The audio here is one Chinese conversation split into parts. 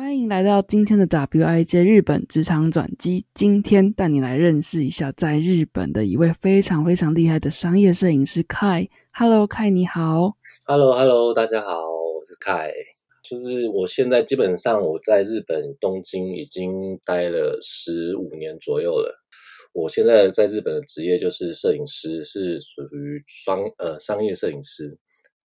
欢迎来到今天的 WIJ 日本职场转机。今天带你来认识一下在日本的一位非常非常厉害的商业摄影师 Kai。Hello，Kai，你好。Hello，Hello，大家好，我是 Kai。就是我现在基本上我在日本东京已经待了十五年左右了。我现在在日本的职业就是摄影师，是属于商呃商业摄影师。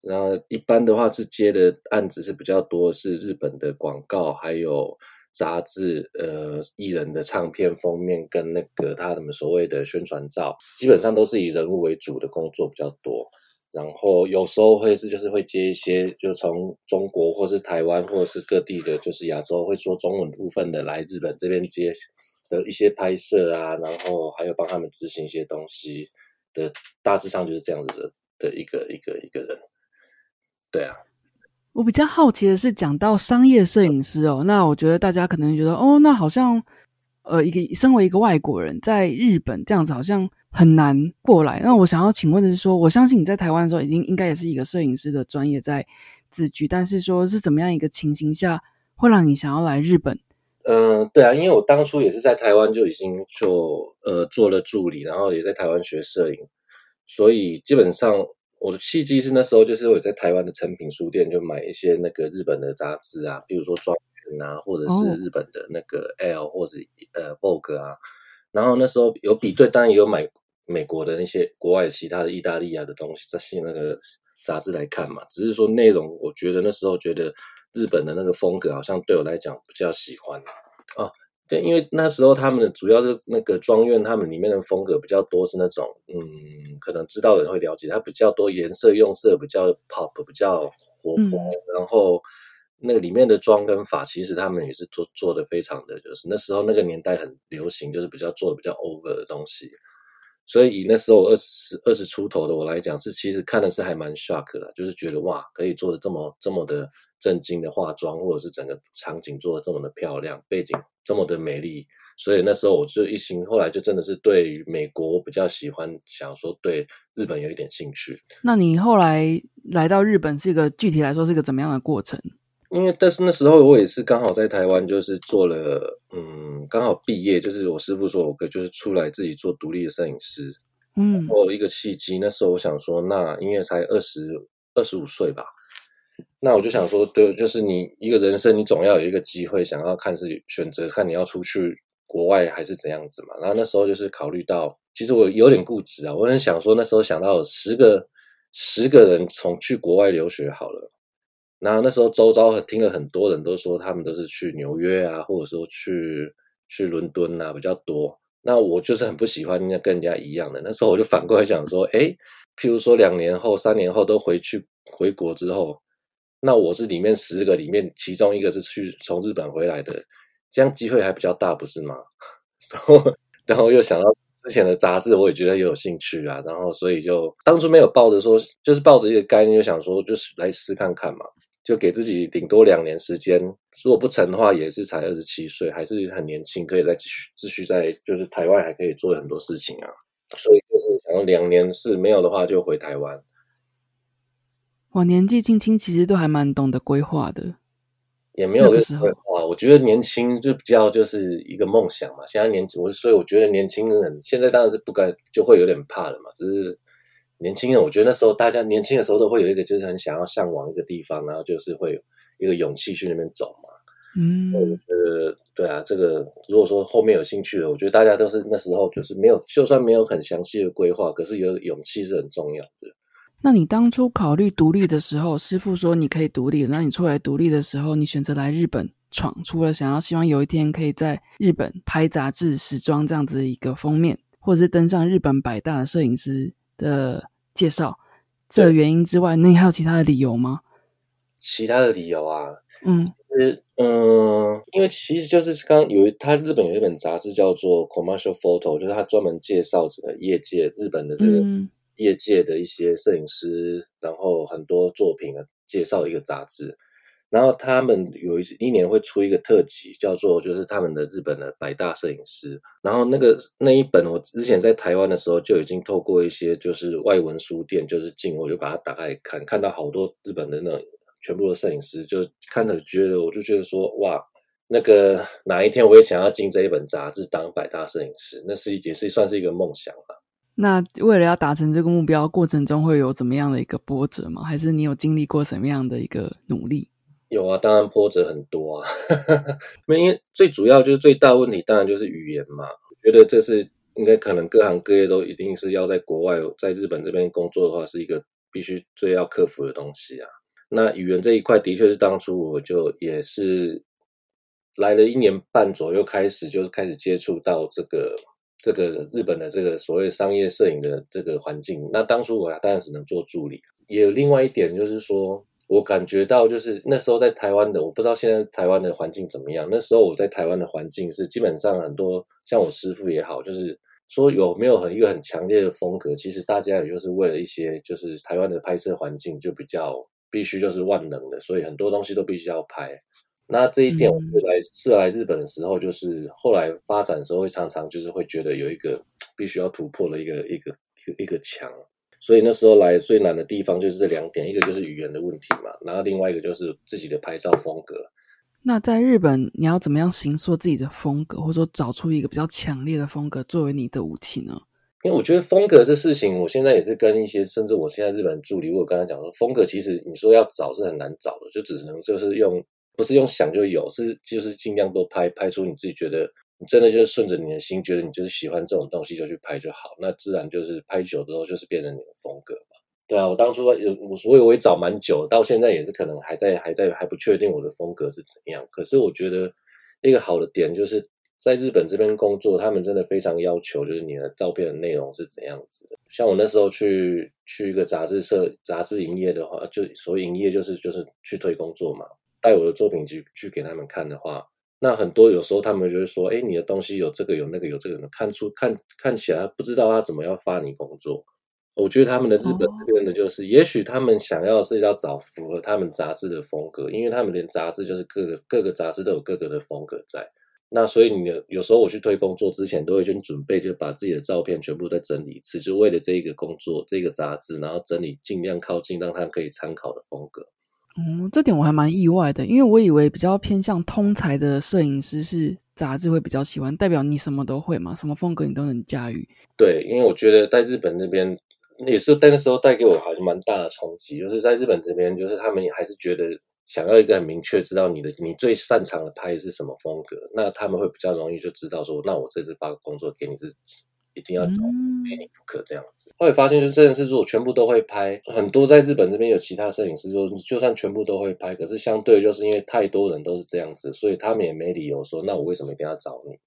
然后一般的话是接的案子是比较多，是日本的广告，还有杂志，呃，艺人的唱片封面跟那个他们所谓的宣传照，基本上都是以人物为主的工作比较多。然后有时候会是就是会接一些，就从中国或是台湾或者是各地的，就是亚洲会说中文部分的来日本这边接的一些拍摄啊，然后还有帮他们执行一些东西的，大致上就是这样子的的一个一个一个人。对啊，我比较好奇的是，讲到商业摄影师哦，那我觉得大家可能觉得哦，那好像呃，一个身为一个外国人在日本这样子，好像很难过来。那我想要请问的是，说我相信你在台湾的时候，已经应该也是一个摄影师的专业在自居，但是说是怎么样一个情形下会让你想要来日本？嗯，对啊，因为我当初也是在台湾就已经做呃做了助理，然后也在台湾学摄影，所以基本上。我的契机是那时候，就是我在台湾的成品书店就买一些那个日本的杂志啊，比如说《庄园》啊，或者是日本的那个 L 或者呃 Vogue 啊。然后那时候有比对，当然也有买美国的那些国外其他的意大利啊的东西，这些那个杂志来看嘛。只是说内容，我觉得那时候觉得日本的那个风格好像对我来讲比较喜欢啊。对，因为那时候他们的主要是那个庄院，他们里面的风格比较多是那种，嗯，可能知道的人会了解，它比较多颜色用色比较 pop，比较活泼，然后那个里面的妆跟发，其实他们也是做做的非常的，就是那时候那个年代很流行，就是比较做的比较 over 的东西。所以以那时候二十二十出头的我来讲，是其实看的是还蛮 shock 的，就是觉得哇，可以做的这么这么的震惊的化妆，或者是整个场景做的这么的漂亮，背景这么的美丽。所以那时候我就一心，后来就真的是对美国比较喜欢，想说对日本有一点兴趣。那你后来来到日本是一个具体来说是一个怎么样的过程？因为但是那时候我也是刚好在台湾，就是做了，嗯，刚好毕业，就是我师傅说我可就是出来自己做独立的摄影师，嗯，我一个契机。那时候我想说，那因为才二十二十五岁吧，那我就想说，对，就是你一个人生，你总要有一个机会，想要看是选择看你要出去国外还是怎样子嘛。然后那时候就是考虑到，其实我有点固执啊，我很想说，那时候想到十个十个人从去国外留学好了。然后那时候周遭听了很多人都说他们都是去纽约啊，或者说去去伦敦啊比较多。那我就是很不喜欢那跟人家一样的。那时候我就反过来想说，哎，譬如说两年后、三年后都回去回国之后，那我是里面十个里面其中一个是去从日本回来的，这样机会还比较大，不是吗？然后然后又想到之前的杂志，我也觉得有兴趣啊。然后所以就当初没有抱着说，就是抱着一个概念，就想说就是来试看看嘛。就给自己顶多两年时间，如果不成的话，也是才二十七岁，还是很年轻，可以再继续继续在就是台湾还可以做很多事情啊。所以就是想要两年是没有的话，就回台湾。我，年纪轻轻，其实都还蛮懂得规划的。也没有规划，我觉得年轻就比较就是一个梦想嘛。现在年轻，我所以我觉得年轻人现在当然是不该就会有点怕了嘛，只是。年轻人，我觉得那时候大家年轻的时候都会有一个，就是很想要向往一个地方，然后就是会有一个勇气去那边走嘛。嗯，我觉得对啊，这个如果说后面有兴趣的，我觉得大家都是那时候就是没有，就算没有很详细的规划，可是有勇气是很重要的。那你当初考虑独立的时候，师傅说你可以独立，那你出来独立的时候，你选择来日本闯，除了想要希望有一天可以在日本拍杂志、时装这样子的一个封面，或者是登上日本百大的摄影师的。介绍这个原因之外，那你还有其他的理由吗？其他的理由啊，嗯，是，嗯，因为其实就是刚有他日本有一本杂志叫做《Commercial Photo》，就是他专门介绍这个业界日本的这个业界的一些摄影师，然后很多作品的介绍一个杂志。然后他们有一一年会出一个特辑，叫做就是他们的日本的百大摄影师。然后那个那一本我之前在台湾的时候就已经透过一些就是外文书店就是进，我就把它打开看，看到好多日本的那种全部的摄影师，就看着觉得我就觉得说哇，那个哪一天我也想要进这一本杂志当百大摄影师，那是也是算是一个梦想吧。那为了要达成这个目标，过程中会有怎么样的一个波折吗？还是你有经历过什么样的一个努力？有啊，当然波折很多啊。因为最主要就是最大问题，当然就是语言嘛。我觉得这是应该可能各行各业都一定是要在国外，在日本这边工作的话，是一个必须最要克服的东西啊。那语言这一块，的确是当初我就也是来了一年半左右，开始就是开始接触到这个这个日本的这个所谓商业摄影的这个环境。那当初我当然只能做助理。也有另外一点就是说。我感觉到，就是那时候在台湾的，我不知道现在台湾的环境怎么样。那时候我在台湾的环境是基本上很多，像我师傅也好，就是说有没有很一个很强烈的风格，其实大家也就是为了一些，就是台湾的拍摄环境就比较必须就是万能的，所以很多东西都必须要拍。那这一点，我来是来日本的时候，就是后来发展的时候，会常常就是会觉得有一个必须要突破的一个一个一个一个墙。所以那时候来最难的地方就是这两点，一个就是语言的问题嘛，然后另外一个就是自己的拍照风格。那在日本，你要怎么样形塑自己的风格，或者说找出一个比较强烈的风格作为你的武器呢？因为我觉得风格这事情，我现在也是跟一些，甚至我现在日本助理，我刚才讲说，风格其实你说要找是很难找的，就只能就是用，不是用想就有，是就是尽量多拍拍出你自己觉得你。真的就是顺着你的心，觉得你就是喜欢这种东西，就去拍就好。那自然就是拍久之后，就是变成你的风格嘛。对啊，我当初有我，所以我也找蛮久，到现在也是可能还在还在还不确定我的风格是怎样。可是我觉得一个好的点就是在日本这边工作，他们真的非常要求，就是你的照片的内容是怎样子的。像我那时候去去一个杂志社杂志营业的话，就所谓营业就是就是去推工作嘛，带我的作品去去给他们看的话。那很多有时候他们就会说，哎，你的东西有这个有那个有这个，看出看看起来不知道他怎么要发你工作。我觉得他们的日本这边的就是，也许他们想要是要找符合他们杂志的风格，因为他们连杂志就是各个各个杂志都有各个的风格在。那所以你有时候我去推工作之前，都会先准备，就把自己的照片全部再整理一次，就为了这一个工作这个杂志，然后整理尽量靠近让他们可以参考的风格。嗯，这点我还蛮意外的，因为我以为比较偏向通才的摄影师是杂志会比较喜欢，代表你什么都会嘛，什么风格你都能驾驭。对，因为我觉得在日本那边也是，那个时候带给我好像蛮大的冲击，就是在日本这边，就是他们还是觉得想要一个很明确知道你的你最擅长的拍是什么风格，那他们会比较容易就知道说，那我这次发工作给你是。一定要找非你补课这样子。后来发现，就真的是如果全部都会拍，很多在日本这边有其他摄影师说，就算全部都会拍，可是相对就是因为太多人都是这样子，所以他们也没理由说，那我为什么一定要找你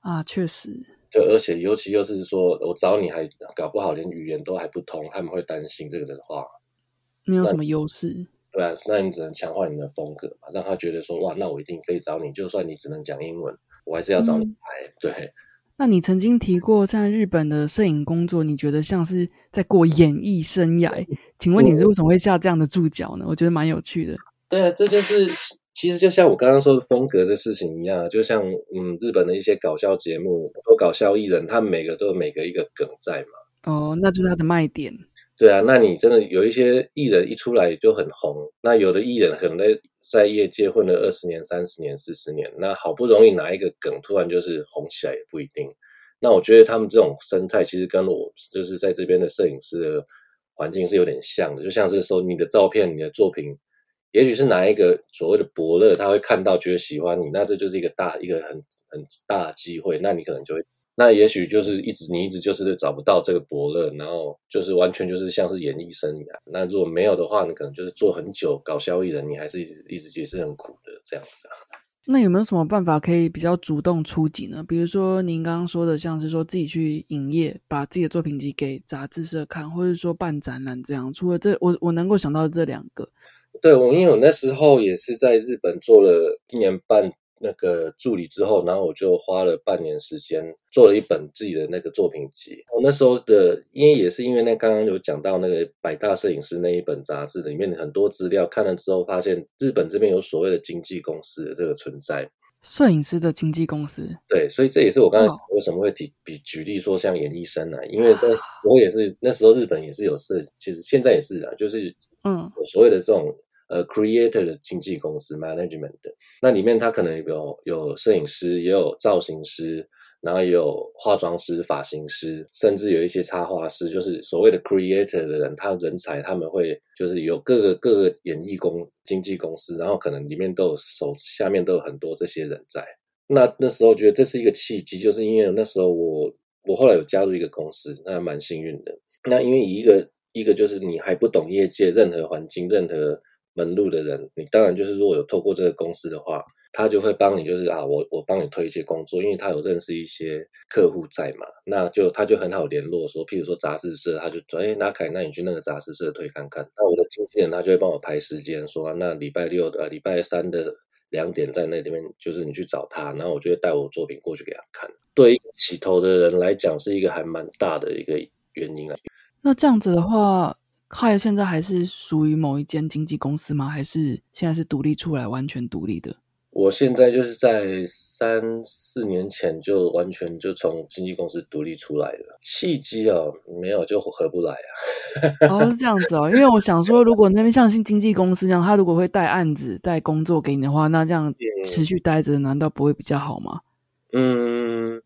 啊？确实，就而且尤其又是说我找你还搞不好连语言都还不通，他们会担心这个的话，没有什么优势。对啊，那你只能强化你的风格嘛，让他觉得说，哇，那我一定非找你，就算你只能讲英文，我还是要找你拍。对。那你曾经提过在日本的摄影工作，你觉得像是在过演艺生涯？请问你是为什么会下这样的注脚呢？我觉得蛮有趣的。对啊，这就是其实就像我刚刚说的风格这事情一样，就像嗯，日本的一些搞笑节目或搞笑艺人，他们每个都有每个一个梗在嘛。哦，那就是他的卖点。对啊，那你真的有一些艺人一出来就很红，那有的艺人可能在在业界混了二十年、三十年、四十年，那好不容易拿一个梗，突然就是红起来也不一定。那我觉得他们这种生态其实跟我就是在这边的摄影师的环境是有点像的，就像是说你的照片、你的作品，也许是哪一个所谓的伯乐，他会看到觉得喜欢你，那这就是一个大一个很很大的机会，那你可能就会。那也许就是一直你一直就是找不到这个伯乐，然后就是完全就是像是演艺生涯。那如果没有的话，你可能就是做很久搞笑艺人，你还是一直一直也是很苦的这样子啊。那有没有什么办法可以比较主动出击呢？比如说您刚刚说的，像是说自己去营业，把自己的作品集给杂志社看，或者说办展览这样。除了这，我我能够想到这两个。对我，因为我那时候也是在日本做了一年半那个助理之后，然后我就花了半年时间做了一本自己的那个作品集。我那时候的，因为也是因为那刚刚有讲到那个百大摄影师那一本杂志里面很多资料，看了之后发现日本这边有所谓的经纪公司的这个存在。摄影师的经纪公司，对，所以这也是我刚才为什么会提比举例说像演艺生啊，因为我也是那时候日本也是有摄，其实现在也是啊，就是嗯，所谓的这种呃 creator 的经纪公司 management 的，那里面他可能有有摄影师，也有造型师。然后也有化妆师、发型师，甚至有一些插画师，就是所谓的 creator 的人，他人才他们会就是有各个各个演艺公经纪公司，然后可能里面都有手下面都有很多这些人在。那那时候觉得这是一个契机，就是因为那时候我我后来有加入一个公司，那蛮幸运的。那因为一个一个就是你还不懂业界任何环境、任何门路的人，你当然就是如果有透过这个公司的话。他就会帮你，就是啊，我我帮你推一些工作，因为他有认识一些客户在嘛，那就他就很好联络。说，譬如说杂志社，他就说，哎，那凯，那你去那个杂志社推看看。那我的经纪人他就会帮我排时间，说，那礼拜六的、礼拜三的两点在那里面，就是你去找他，然后我就会带我作品过去给他看。对起头的人来讲，是一个还蛮大的一个原因啊。那这样子的话，凯现在还是属于某一间经纪公司吗？还是现在是独立出来，完全独立的？我现在就是在三四年前就完全就从经纪公司独立出来了，契机啊没有就合不来啊。哦，是这样子哦，因为我想说，如果那边像新经纪公司这样，他如果会带案子、带工作给你的话，那这样持续待着，难道不会比较好吗？嗯，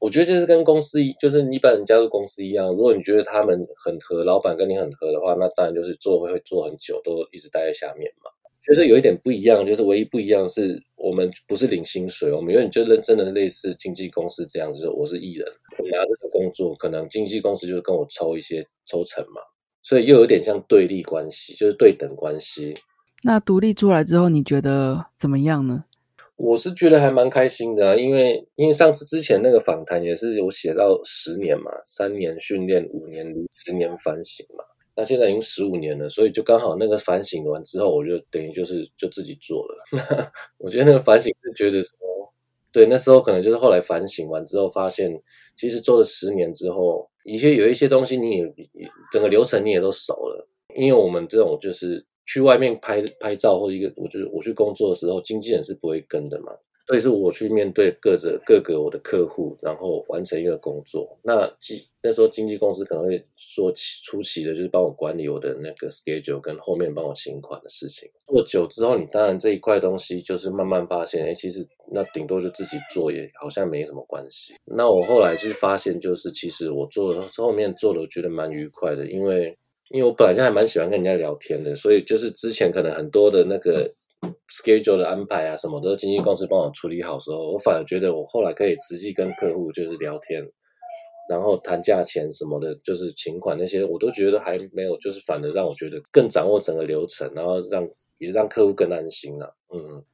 我觉得就是跟公司一，就是一般人加入公司一样，如果你觉得他们很合，老板跟你很合的话，那当然就是做会做很久，都一直待在下面嘛。觉得有一点不一样，就是唯一不一样是我们不是领薪水，我们有点就认真的类似经纪公司这样子。我是艺人，我拿这个工作，可能经纪公司就是跟我抽一些抽成嘛，所以又有点像对立关系，就是对等关系。那独立出来之后，你觉得怎么样呢？我是觉得还蛮开心的，因为因为上次之前那个访谈也是有写到十年嘛，三年训练，五年十年反省嘛。那现在已经十五年了，所以就刚好那个反省完之后，我就等于就是就自己做了。我觉得那个反省是觉得说，对，那时候可能就是后来反省完之后，发现其实做了十年之后，一些有一些东西你也整个流程你也都熟了。因为我们这种就是去外面拍拍照或者一个，我就我去工作的时候，经纪人是不会跟的嘛。所以是我去面对各个各个我的客户，然后完成一个工作。那经那时候经纪公司可能会说出奇的，就是帮我管理我的那个 schedule，跟后面帮我请款的事情。做久之后，你当然这一块东西就是慢慢发现，哎，其实那顶多就自己做，也好像没什么关系。那我后来就是发现，就是其实我做后面做的，我觉得蛮愉快的，因为因为我本来就还蛮喜欢跟人家聊天的，所以就是之前可能很多的那个。schedule 的安排啊，什么都是经纪公司帮我处理好时候，我反而觉得我后来可以实际跟客户就是聊天，然后谈价钱什么的，就是请款那些，我都觉得还没有，就是反而让我觉得更掌握整个流程，然后让也让客户更安心了。嗯，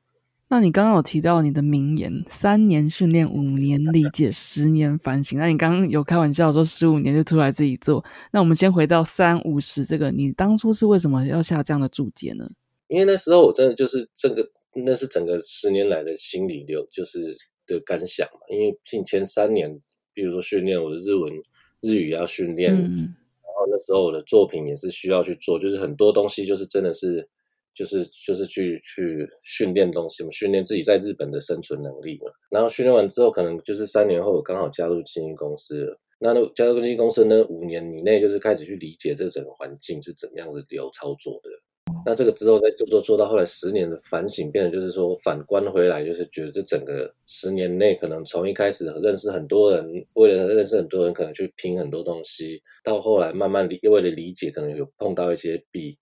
那你刚刚有提到你的名言：三年训练，五年理解，十年反省。那你刚刚有开玩笑说十五年就出来自己做？那我们先回到三五十这个，你当初是为什么要下这样的注解呢？因为那时候我真的就是这个，那是整个十年来的心理流，就是的感想嘛。因为近前三年，比如说训练我的日文、日语要训练，然后那时候我的作品也是需要去做，就是很多东西就是真的是，就是就是去去训练东西嘛，训练自己在日本的生存能力嘛。然后训练完之后，可能就是三年后我刚好加入经纪公司了。那那加入经纪公司呢，五年以内就是开始去理解这整个环境是怎么样子流操作的。那这个之后再做做做到后来十年的反省，变成就是说反观回来，就是觉得这整个十年内，可能从一开始认识很多人，为了认识很多人，可能去拼很多东西，到后来慢慢理为了理解，可能有碰到一些弊。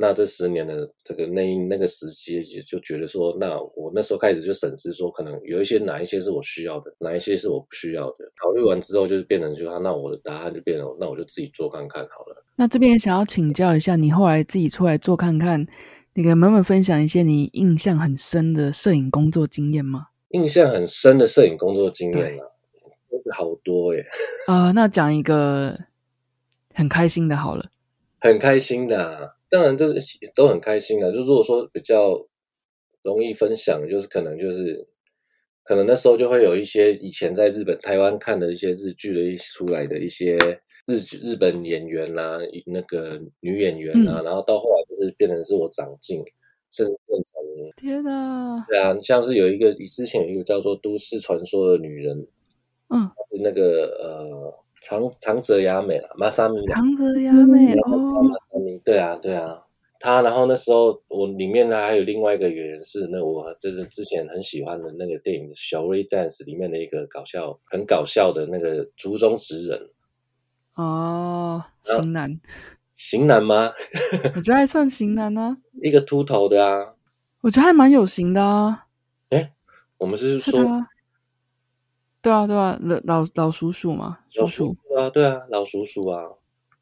那这十年的这个那那个时机，也就觉得说，那我那时候开始就审视说，可能有一些哪一些是我需要的，哪一些是我不需要的。考虑完之后，就是变成就他，那我的答案就变成，那我就自己做看看好了。那这边也想要请教一下，你后来自己出来做看看，你跟慢慢分享一些你印象很深的摄影工作经验吗？印象很深的摄影工作经验啊，好多耶。啊，那讲一个很开心的好了。很开心的。当然都是都很开心的。就如果说比较容易分享，就是可能就是可能那时候就会有一些以前在日本、台湾看的一些日剧的一出来的一些日日本演员啦，那个女演员啊，然后到后来就是变成是我长进，甚至变成天哪！对啊，像是有一个之前有一个叫做《都市传说》的女人，嗯，是那个呃。长长泽雅美了，马萨米。长泽雅美哦，马莎米，对啊，对啊，他。然后那时候我里面呢还有另外一个演员是那我就是之前很喜欢的那个电影《小瑞 dance》里面的一个搞笑很搞笑的那个竹中直人。哦，型男，型男吗？我觉得还算型男呢。一个秃头的啊，我觉得还蛮有型的啊。哎，我们是说。对啊，对啊，老老老叔叔嘛，叔叔啊，对啊，老叔叔啊。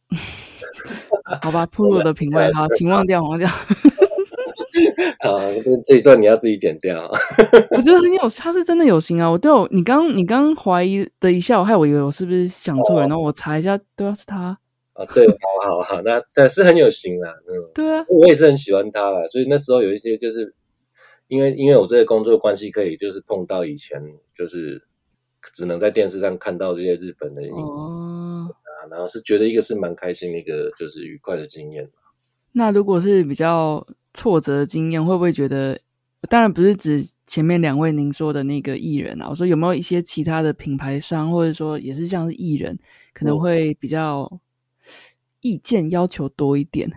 好吧，铺路的品味哈，请忘掉，忘掉。好，这这一段你要自己剪掉。我觉得很有，他是真的有心啊。我对我，你刚你刚怀疑的一下，我害我以为我是不是想错了，然后我查一下，对啊，是他。啊，对，好好好，那但是很有心啊，嗯，对啊，我也是很喜欢他啦，所以那时候有一些就是因为因为我这个工作关系，可以就是碰到以前就是。只能在电视上看到这些日本的哦啊，然后是觉得一个是蛮开心的一个就是愉快的经验。那如果是比较挫折的经验，会不会觉得？当然不是指前面两位您说的那个艺人啊，我说有没有一些其他的品牌商，或者说也是像是艺人，可能会比较意见要求多一点。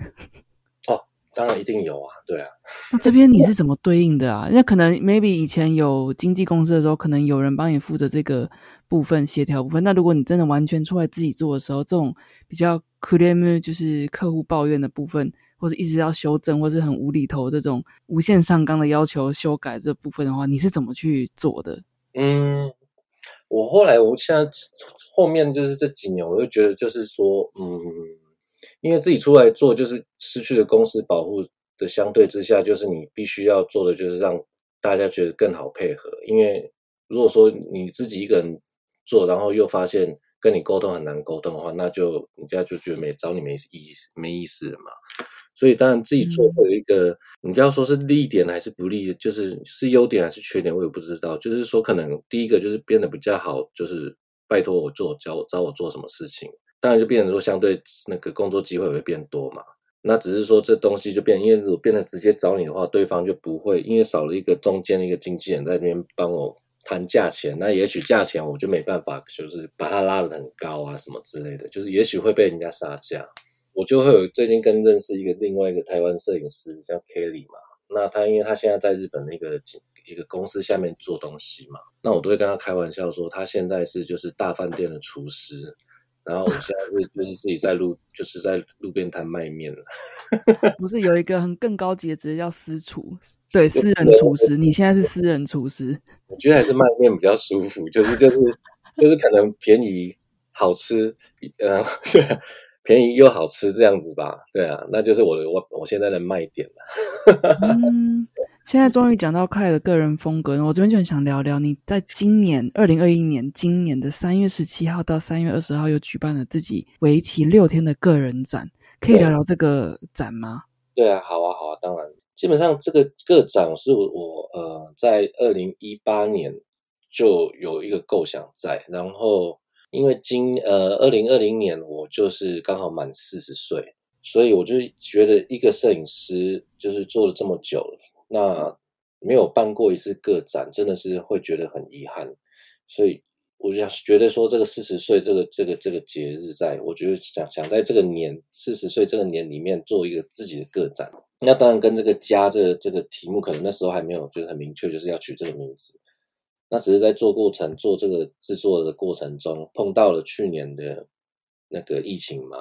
当然一定有啊，对啊。那这边你是怎么对应的啊？那可能 maybe 以前有经纪公司的时候，可能有人帮你负责这个部分协调部分。那如果你真的完全出来自己做的时候，这种比较 claim 就是客户抱怨的部分，或者一直要修正，或是很无厘头这种无限上纲的要求修改这部分的话，你是怎么去做的？嗯，我后来我现在后面就是这几年，我就觉得就是说，嗯。因为自己出来做，就是失去了公司保护的相对之下，就是你必须要做的，就是让大家觉得更好配合。因为如果说你自己一个人做，然后又发现跟你沟通很难沟通的话，那就人家就觉得没找你没意思，没意思了嘛。所以当然自己做会有一个，你要说是利点还是不利，就是是优点还是缺点，我也不知道。就是说可能第一个就是变得比较好，就是拜托我做，教找我做什么事情。当然就变成说，相对那个工作机会会变多嘛。那只是说这东西就变，因为如果变得直接找你的话，对方就不会，因为少了一个中间的一个经纪人在那边帮我谈价钱。那也许价钱我就没办法，就是把它拉得很高啊什么之类的，就是也许会被人家杀价。我就会有最近跟认识一个另外一个台湾摄影师叫 Kelly 嘛。那他因为他现在在日本那个一个公司下面做东西嘛，那我都会跟他开玩笑说，他现在是就是大饭店的厨师。然后我现在是就是自己在路，就是在路边摊卖面了。不是有一个很更高级的职业叫私厨，对，私人厨师。你现在是私人厨师，我觉得还是卖面比较舒服，就是就是就是可能便宜好吃，呃，便宜又好吃这样子吧。对啊，那就是我的我我现在的卖点了。嗯。现在终于讲到快的个人风格，我这边就很想聊聊你在今年二零二一年今年的三月十七号到三月二十号又举办了自己为期六天的个人展，可以聊聊这个展吗？对啊，好啊，好啊，当然，基本上这个个展是我呃在二零一八年就有一个构想在，然后因为今呃二零二零年我就是刚好满四十岁，所以我就觉得一个摄影师就是做了这么久了。那没有办过一次个展，真的是会觉得很遗憾，所以我就觉得说，这个四十岁这个这个这个节日，在我觉得想想在这个年四十岁这个年里面做一个自己的个展，那当然跟这个家这这个题目可能那时候还没有就是很明确，就是要取这个名字，那只是在做过程做这个制作的过程中碰到了去年的那个疫情嘛。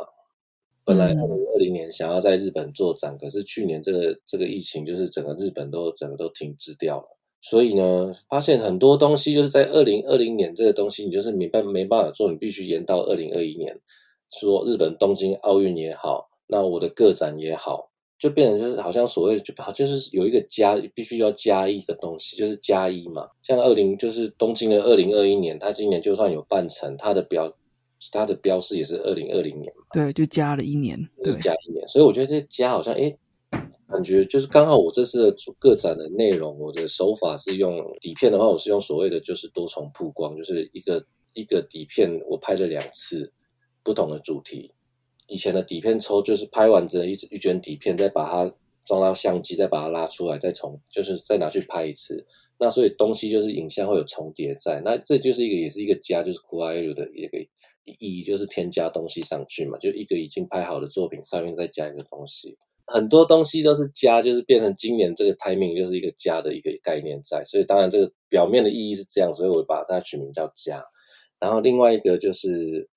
本来二零二零年想要在日本做展，可是去年这个这个疫情，就是整个日本都整个都停滞掉了。所以呢，发现很多东西就是在二零二零年这个东西，你就是没办没办法做，你必须延到二零二一年。说日本东京奥运也好，那我的个展也好，就变成就是好像所谓就好就是有一个加，必须要加一个东西，就是加一嘛。像二零就是东京的二零二一年，它今年就算有半成，它的标。它的标示也是二零二零年嘛，对，就加了一年，对，加一年，所以我觉得这加好像哎，感觉就是刚好我这次的个展的内容，我的手法是用底片的话，我是用所谓的就是多重曝光，就是一个一个底片我拍了两次不同的主题，以前的底片抽就是拍完这一一卷底片，再把它装到相机，再把它拉出来，再重就是再拿去拍一次。那所以东西就是影像会有重叠在，那这就是一个也是一个加，就是 c o o l 的一个意义，就是添加东西上去嘛，就一个已经拍好的作品上面再加一个东西，很多东西都是加，就是变成今年这个 timing 就是一个加的一个概念在，所以当然这个表面的意义是这样，所以我把它取名叫加。然后另外一个就是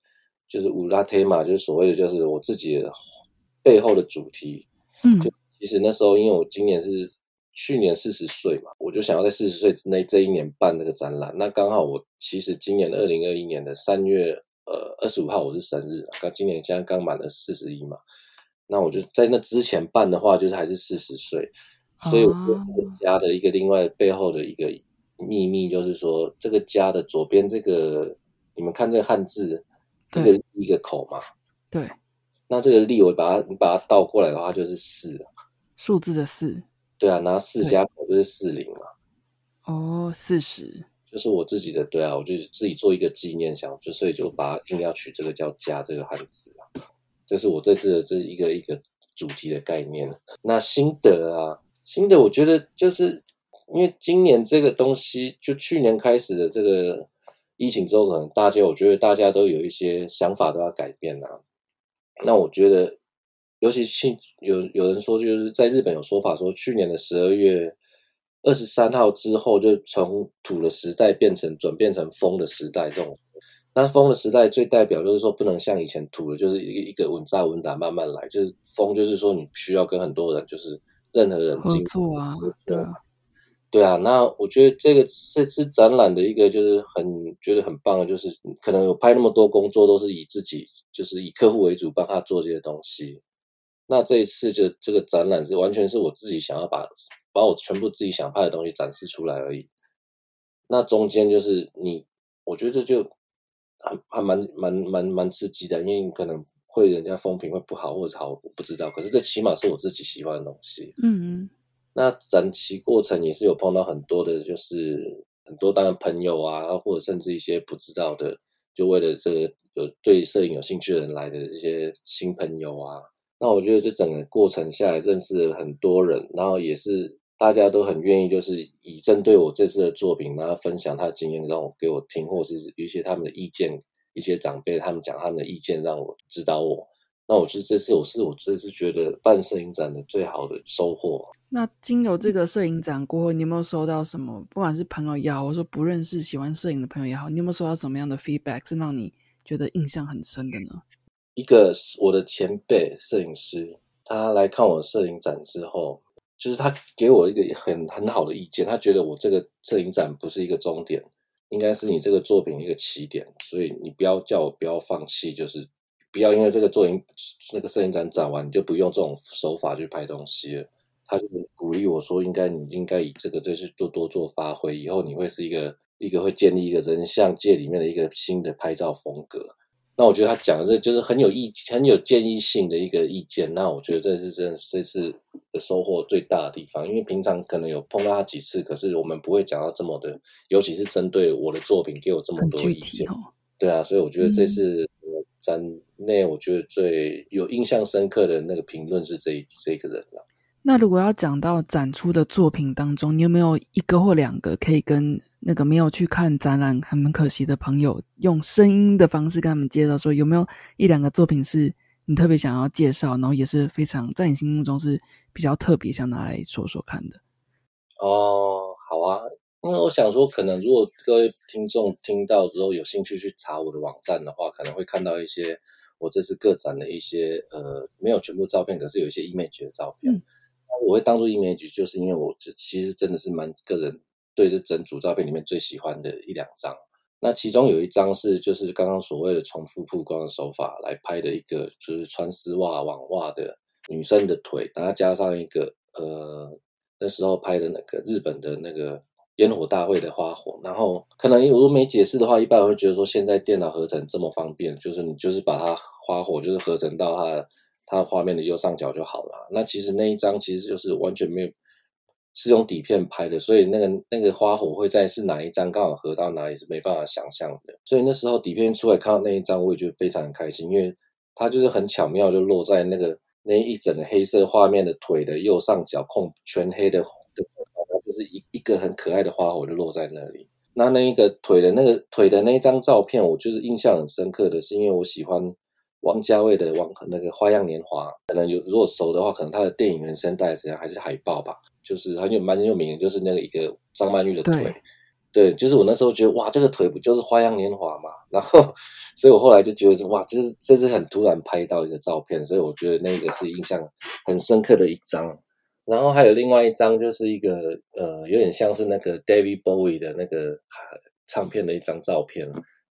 就是五拉忒嘛，就是所谓的就是我自己的背后的主题，嗯，就其实那时候因为我今年是。去年四十岁嘛，我就想要在四十岁之内这一年办那个展览。那刚好我其实今年二零二一年的三月呃二十五号我是生日，刚今年现在刚满了四十一嘛。那我就在那之前办的话，就是还是四十岁。所以我觉得这个家的一个另外背后的一个秘密，就是说这个家的左边这个，你们看这个汉字，一个一个口嘛。对。那这个“力”，我把它你把它倒过来的话，就是四，数字的四。对啊，拿四加口就是四零嘛。哦，四十，就是我自己的。对啊，我就自己做一个纪念，想就所以就把它硬要取这个叫加这个汉字啊。这是我这次的这一个一个主题的概念。那心得啊，心得，我觉得就是因为今年这个东西，就去年开始的这个疫情之后，可能大家我觉得大家都有一些想法都要改变啊。那我觉得。尤其是有有人说，就是在日本有说法说，去年的十二月二十三号之后，就从土的时代变成转变成风的时代。这种那风的时代最代表就是说，不能像以前土的，就是一一个稳扎稳打慢慢来。就是风，就是说你需要跟很多人，就是任何人合作啊，对啊，对啊。那我觉得这个这次展览的一个就是很觉得很棒的，就是可能有拍那么多工作都是以自己就是以客户为主，帮他做这些东西。那这一次就这个展览是完全是我自己想要把把我全部自己想拍的东西展示出来而已。那中间就是你，我觉得就还还蛮蛮蛮蛮刺激的，因为可能会人家风评会不好或者好，我不知道。可是这起码是我自己喜欢的东西。嗯嗯。那展期过程也是有碰到很多的，就是很多当然朋友啊，或者甚至一些不知道的，就为了这个有对摄影有兴趣的人来的这些新朋友啊。那我觉得这整个过程下来，认识了很多人，然后也是大家都很愿意，就是以针对我这次的作品，然后分享他的经验让我给我听，或是有一些他们的意见，一些长辈他们讲他们的意见，让我指导我。那我是这次我是我这次觉得办摄影展的最好的收获。那经由这个摄影展过后，你有没有收到什么？不管是朋友也好，或者说不认识喜欢摄影的朋友也好，你有没有收到什么样的 feedback 是让你觉得印象很深的呢？一个我的前辈摄影师，他来看我摄影展之后，就是他给我一个很很好的意见。他觉得我这个摄影展不是一个终点，应该是你这个作品一个起点。所以你不要叫我不要放弃，就是不要因为这个作品那个摄影展展完，你就不用这种手法去拍东西了。他就鼓励我说，应该你应该以这个就是多多做发挥，以后你会是一个一个会建立一个人像界里面的一个新的拍照风格。那我觉得他讲的这就是很有意、很有建议性的一个意见。那我觉得这是真这次的收获最大的地方，因为平常可能有碰到他几次，可是我们不会讲到这么的，尤其是针对我的作品给我这么多意见。对啊，所以我觉得这次展内，我觉得最有印象深刻的那个评论是这这个人了。那如果要讲到展出的作品当中，你有没有一个或两个可以跟那个没有去看展览很可惜的朋友，用声音的方式跟他们介绍，说有没有一两个作品是你特别想要介绍，然后也是非常在你心目中是比较特别，想拿来说说看的？哦，好啊，因为我想说，可能如果各位听众听到之后有兴趣去查我的网站的话，可能会看到一些我这次个展的一些呃，没有全部照片，可是有一些 image 的照片。我会当做 image，就是因为我这其实真的是蛮个人对这整组照片里面最喜欢的一两张。那其中有一张是就是刚刚所谓的重复曝光的手法来拍的一个，就是穿丝袜网袜的女生的腿，然后加上一个呃那时候拍的那个日本的那个烟火大会的花火，然后可能如果没解释的话，一般人会觉得说现在电脑合成这么方便，就是你就是把它花火就是合成到它它画面的右上角就好了。那其实那一张其实就是完全没有是用底片拍的，所以那个那个花火会在是哪一张刚好合到哪里是没办法想象的。所以那时候底片出来看到那一张，我也觉得非常开心，因为它就是很巧妙就落在那个那一整个黑色画面的腿的右上角空全黑的。就是一一个很可爱的花火就落在那里。那那一个腿的那个腿的那一张照片，我就是印象很深刻的是，因为我喜欢王家卫的《王那个花样年华》，可能有如果熟的话，可能他的电影原声带怎样，还是海报吧，就是很有蛮有名的，就是那个一个张曼玉的腿。对，就是我那时候觉得哇，这个腿不就是《花样年华》嘛？然后，所以我后来就觉得说哇，这是这是很突然拍到一个照片，所以我觉得那个是印象很深刻的一张。然后还有另外一张，就是一个呃，有点像是那个 David Bowie 的那个唱片的一张照片。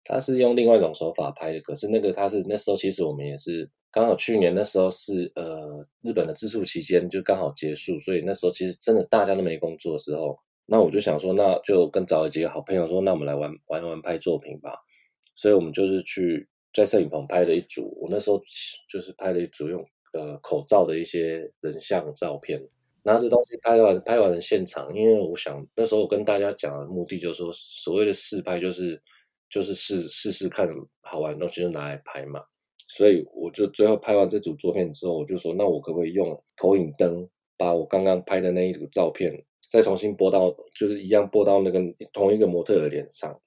他是用另外一种手法拍的，可是那个他是那时候其实我们也是刚好去年那时候是呃日本的自述期间就刚好结束，所以那时候其实真的大家都没工作的时候，那我就想说，那就跟找了几个好朋友说，那我们来玩玩玩拍作品吧。所以我们就是去在摄影棚拍了一组，我那时候就是拍了一组用呃口罩的一些人像照片。拿着东西拍完，拍完了现场，因为我想那时候我跟大家讲的目的就是说，所谓的试拍就是就是试试试看好玩的东西就拿来拍嘛，所以我就最后拍完这组作品之后，我就说，那我可不可以用投影灯把我刚刚拍的那一组照片再重新播到，就是一样播到那个同一个模特的脸上。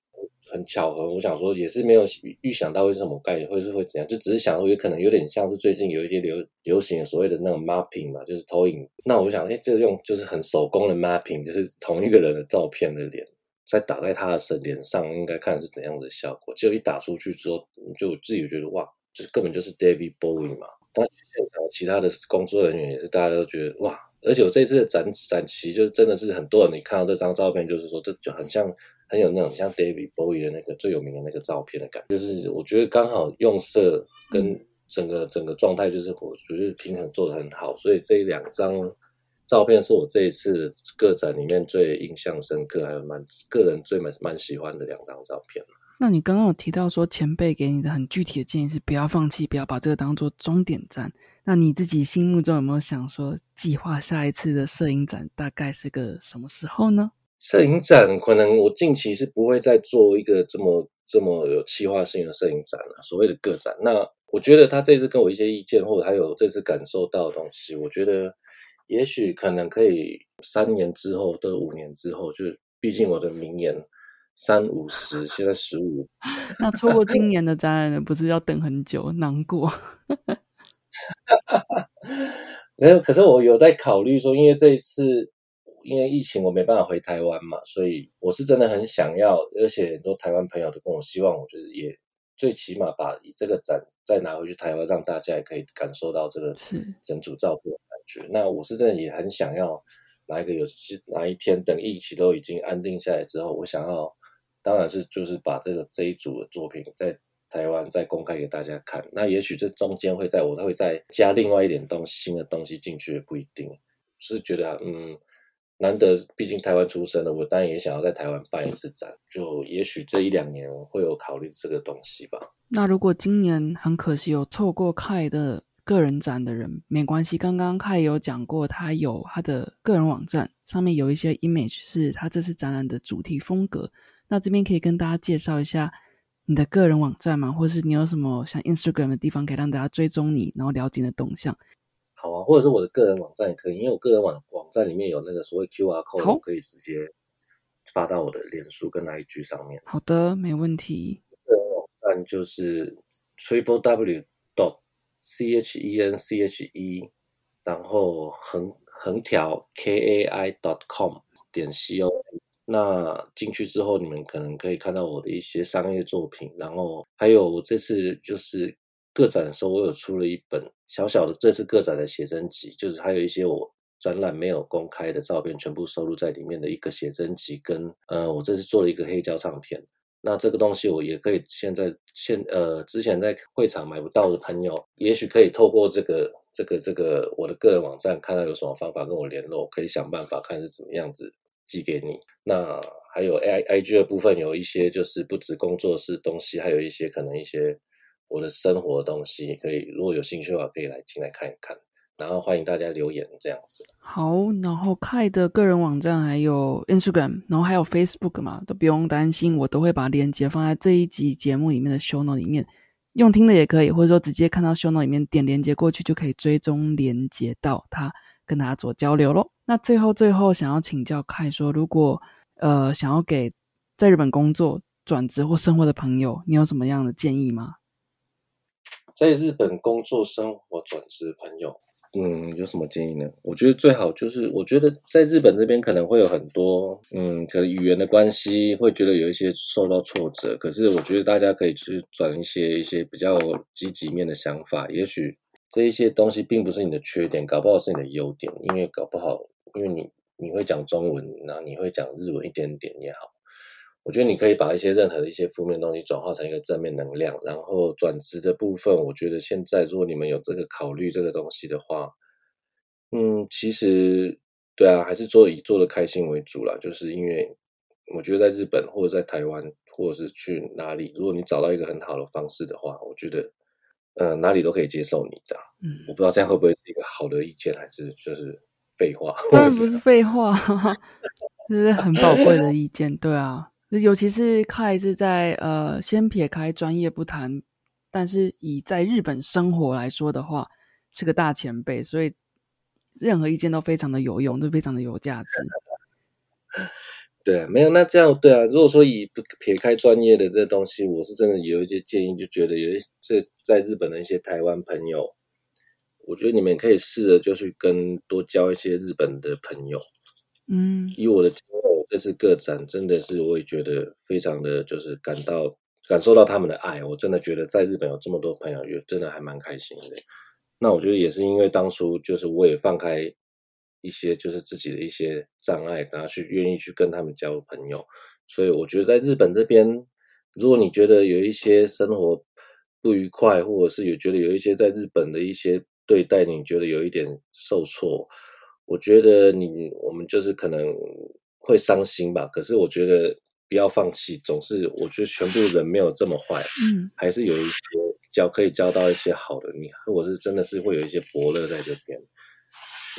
很巧合，我想说也是没有预想到会是什么概念，会是会怎样，就只是想说有可能有点像是最近有一些流流行所谓的那种 mapping 嘛，就是投影。那我想，哎，这个用就是很手工的 mapping，就是同一个人的照片的脸，再打在他的身脸上，应该看是怎样的效果。结果一打出去之后，就自己觉得哇，就是根本就是 David Bowie 嘛。但现场其他的工作人员也是，大家都觉得哇，而且我这次的展展期就是真的是很多人，你看到这张照片，就是说这就很像。很有那种像 David Bowie 的那个最有名的那个照片的感觉，就是我觉得刚好用色跟整个整个状态，就是我觉得平衡做的很好，所以这两张照片是我这一次个展里面最印象深刻，还有蛮个人最蛮蛮喜欢的两张照片。那你刚刚有提到说前辈给你的很具体的建议是不要放弃，不要把这个当做终点站。那你自己心目中有没有想说计划下一次的摄影展大概是个什么时候呢？摄影展可能我近期是不会再做一个这么这么有计划性的摄影展了，所谓的个展。那我觉得他这次跟我一些意见，或者还有这次感受到的东西，我觉得也许可能可以三年之后，或五年之后，就毕竟我的名言三五十，现在十五，那错过今年的展览呢，不是要等很久，难过。没有，可是我有在考虑说，因为这一次。因为疫情，我没办法回台湾嘛，所以我是真的很想要，而且很多台湾朋友都跟我希望，我就是也最起码把这个展再拿回去台湾，让大家也可以感受到这个整组照片的感觉。那我是真的也很想要哪一个有哪一天等疫情都已经安定下来之后，我想要，当然是就是把这个这一组的作品在台湾再公开给大家看。那也许这中间会在我会再加另外一点东新的东西进去，也不一定。是觉得嗯。难得，毕竟台湾出生的，我当然也想要在台湾办一次展。就也许这一两年会有考虑这个东西吧。那如果今年很可惜有错过 Kai 的个人展的人，没关系。刚刚 Kai 有讲过，他有他的个人网站，上面有一些 image 是他这次展览的主题风格。那这边可以跟大家介绍一下你的个人网站吗？或是你有什么像 Instagram 的地方可以让大家追踪你，然后了解你的动向？好啊，或者是我的个人网站也可以，因为我个人网网站里面有那个所谓 QR code，可以直接发到我的脸书跟 IG 上面。好的，没问题。个人网站就是 triple w dot c h e n c h e，然后横横条 k a i dot com 点 c o。那进去之后，你们可能可以看到我的一些商业作品，然后还有我这次就是。个展的时候，我有出了一本小小的这次个展的写真集，就是还有一些我展览没有公开的照片，全部收录在里面的一个写真集。跟呃，我这次做了一个黑胶唱片。那这个东西我也可以现在现呃，之前在会场买不到的朋友，也许可以透过这个这个这个我的个人网站，看到有什么方法跟我联络，可以想办法看是怎么样子寄给你。那还有 AI IG 的部分，有一些就是不止工作室东西，还有一些可能一些我的生活的东西，可以如果有兴趣的话，可以来进来看一看。然后欢迎大家留言这样子。好，然后 Kai 的个人网站还有 Instagram，然后还有 Facebook 嘛，都不用担心，我都会把链接放在这一集节目里面的 Show Note 里面，用听的也可以，或者说直接看到 Show Note 里面点连接过去就可以追踪连接到他，跟他做交流喽。那最后最后想要请教 Kai 说，如果呃想要给在日本工作、转职或生活的朋友，你有什么样的建议吗？在日本工作、生活、转职朋友。嗯，有什么建议呢？我觉得最好就是，我觉得在日本这边可能会有很多，嗯，可能语言的关系会觉得有一些受到挫折。可是我觉得大家可以去转一些一些比较积极面的想法，也许这一些东西并不是你的缺点，搞不好是你的优点。因为搞不好，因为你你会讲中文，然后你会讲日文一点点也好。我觉得你可以把一些任何的一些负面东西转化成一个正面能量，然后转职的部分，我觉得现在如果你们有这个考虑这个东西的话，嗯，其实对啊，还是做以做的开心为主啦。就是因为我觉得在日本或者在台湾或者是去哪里，如果你找到一个很好的方式的话，我觉得呃哪里都可以接受你的。嗯，我不知道这样会不会是一个好的意见，还是就是废话？当然不是废话，这是很宝贵的意见。对啊。尤其是开是在呃，先撇开专业不谈，但是以在日本生活来说的话，是个大前辈，所以任何意见都非常的有用，都非常的有价值。对，没有那这样对啊。如果说以不撇开专业的这东西，我是真的有一些建议，就觉得有一这在日本的一些台湾朋友，我觉得你们可以试着就去跟多交一些日本的朋友。嗯，以我的。这次个展真的是，我也觉得非常的就是感到感受到他们的爱。我真的觉得在日本有这么多朋友，也真的还蛮开心的。那我觉得也是因为当初就是我也放开一些就是自己的一些障碍，然后去愿意去跟他们交朋友。所以我觉得在日本这边，如果你觉得有一些生活不愉快，或者是有觉得有一些在日本的一些对待，你觉得有一点受挫，我觉得你我们就是可能。会伤心吧？可是我觉得不要放弃，总是我觉得全部人没有这么坏，嗯，还是有一些交可以交到一些好的。你或者是真的是会有一些伯乐在这边，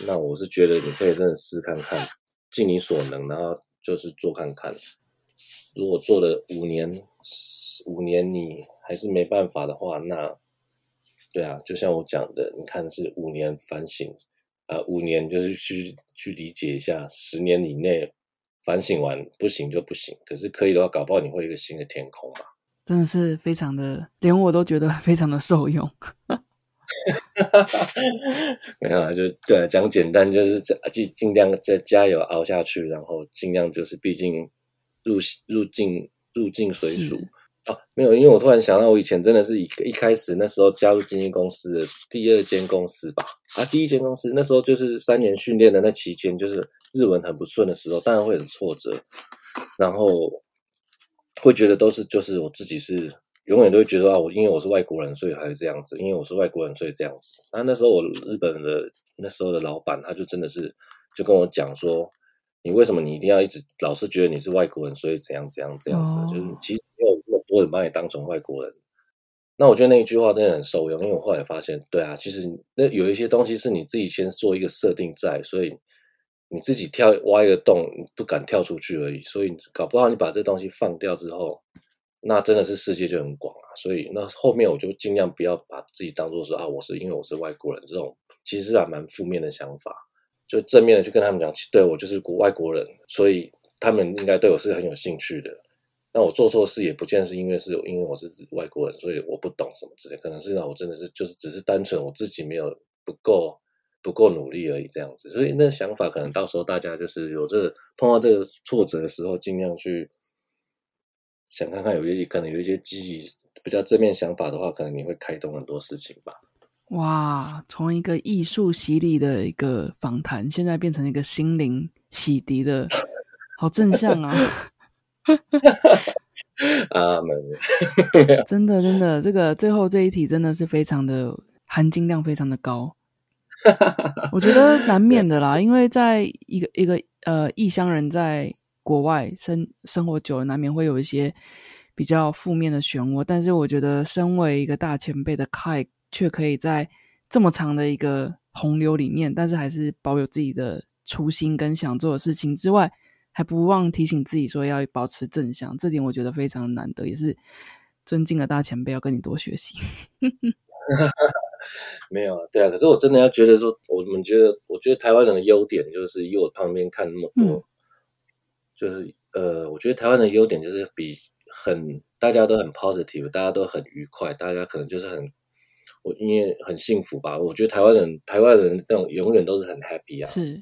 那我是觉得你可以真的试看看，尽你所能，然后就是做看看。如果做了五年，五年你还是没办法的话，那对啊，就像我讲的，你看是五年反省，啊，五年就是去去理解一下，十年以内。反省完不行就不行，可是可以的话，搞不好你会一个新的天空嘛？真的是非常的，连我都觉得非常的受用。没有啊，就对，讲简单就是尽尽量再加油熬下去，然后尽量就是，毕竟入入境入境随俗。啊，没有，因为我突然想到，我以前真的是一一开始那时候加入经纪公司的第二间公司吧，啊，第一间公司那时候就是三年训练的那期间，就是日文很不顺的时候，当然会很挫折，然后会觉得都是就是我自己是永远都会觉得啊，我因为我是外国人，所以还是这样子，因为我是外国人，所以这样子。那那时候我日本的那时候的老板，他就真的是就跟我讲说，你为什么你一定要一直老是觉得你是外国人，所以怎样怎样这样子，就是其实。我很把你当成外国人，那我觉得那一句话真的很受用，因为我后来发现，对啊，其实那有一些东西是你自己先做一个设定在，所以你自己跳挖一个洞，你不敢跳出去而已。所以搞不好你把这东西放掉之后，那真的是世界就很广啊。所以那后面我就尽量不要把自己当做说啊，我是因为我是外国人这种，其实还蛮负面的想法，就正面的去跟他们讲，对我就是国外国人，所以他们应该对我是很有兴趣的。那我做错事也不见是因为是因为我是外国人，所以我不懂什么之类，可能是让我真的是就是只是单纯我自己没有不够不够努力而已这样子。所以那想法可能到时候大家就是有这碰到这个挫折的时候，尽量去想看看有一些可能有一些积极比较正面想法的话，可能你会开动很多事情吧。哇，从一个艺术洗礼的一个访谈，现在变成一个心灵洗涤的，好正向啊！啊，没 真的真的，这个最后这一题真的是非常的含金量非常的高。我觉得难免的啦，因为在一个一个呃异乡人在国外生生活久了，难免会有一些比较负面的漩涡。但是我觉得，身为一个大前辈的 Kai，却可以在这么长的一个洪流里面，但是还是保有自己的初心跟想做的事情之外，还不忘提醒自己说要保持正向。这点我觉得非常难得，也是尊敬的大前辈要跟你多学习。没有啊，对啊，可是我真的要觉得说，我们觉得，我觉得台湾人的优点就是，以我旁边看那么多，就是呃，我觉得台湾的优点就是比很大家都很 positive，大家都很愉快，大家可能就是很我因为很幸福吧。我觉得台湾人台湾人那种永远都是很 happy 啊，是，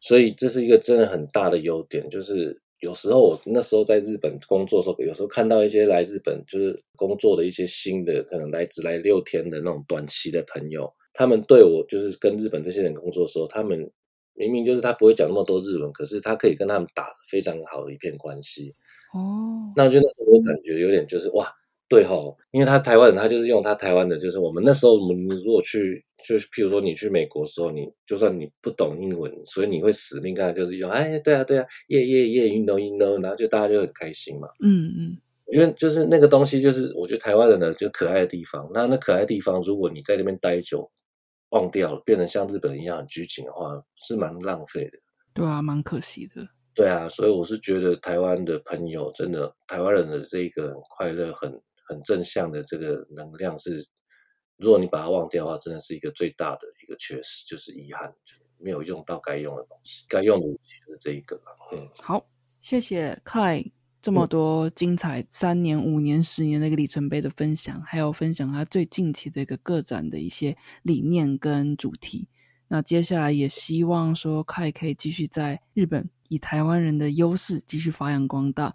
所以这是一个真的很大的优点，就是。有时候我那时候在日本工作的时候，有时候看到一些来日本就是工作的一些新的，可能来只来六天的那种短期的朋友，他们对我就是跟日本这些人工作的时候，他们明明就是他不会讲那么多日文，可是他可以跟他们打非常好的一片关系。哦，那就那时候我感觉有点就是哇。对吼，因为他台湾人，他就是用他台湾的，就是我们那时候，我们如果去，就是譬如说你去美国的时候，你就算你不懂英文，所以你会死命干，就是用，哎，对啊，对啊，耶耶耶，you know you know，然后就大家就很开心嘛。嗯嗯，我觉得就是那个东西，就是我觉得台湾人的就可爱的地方。那那可爱的地方，如果你在那边待久，忘掉了，变成像日本人一样很拘谨的话，是蛮浪费的。对啊，蛮可惜的。对啊，所以我是觉得台湾的朋友，真的台湾人的这个快乐很。很正向的这个能量是，如果你把它忘掉的话，真的是一个最大的一个缺失，就是遗憾，没有用到该用的东西，该用的武器是这一个嗯，好，谢谢 Kai 这么多精彩三年、五年、十年的一个里程碑的分享，还有分享他最近期的一个个展的一些理念跟主题。那接下来也希望说 Kai 可以继续在日本以台湾人的优势继续发扬光大。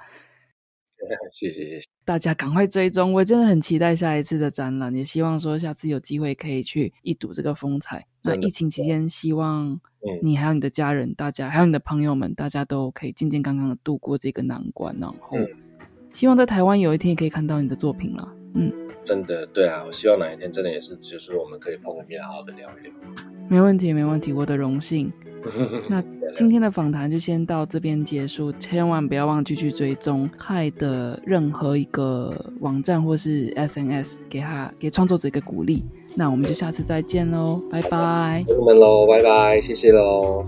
谢谢谢谢大家，赶快追踪！我真的很期待下一次的展览，也希望说下次有机会可以去一睹这个风采。那疫情期间，希望你还有你的家人，大家还有你的朋友们，大家都可以健健康康的度过这个难关。然后，希望在台湾有一天也可以看到你的作品了。嗯，真的，对啊，我希望哪一天真的也是，就是我们可以碰个面，好好的聊一聊。没问题，没问题，我的荣幸。那今天的访谈就先到这边结束，千万不要忘记去追踪 Hi 的任何一个网站或是 SNS，给他给创作者一个鼓励。那我们就下次再见喽，拜拜。朋友们喽，拜拜，谢谢喽。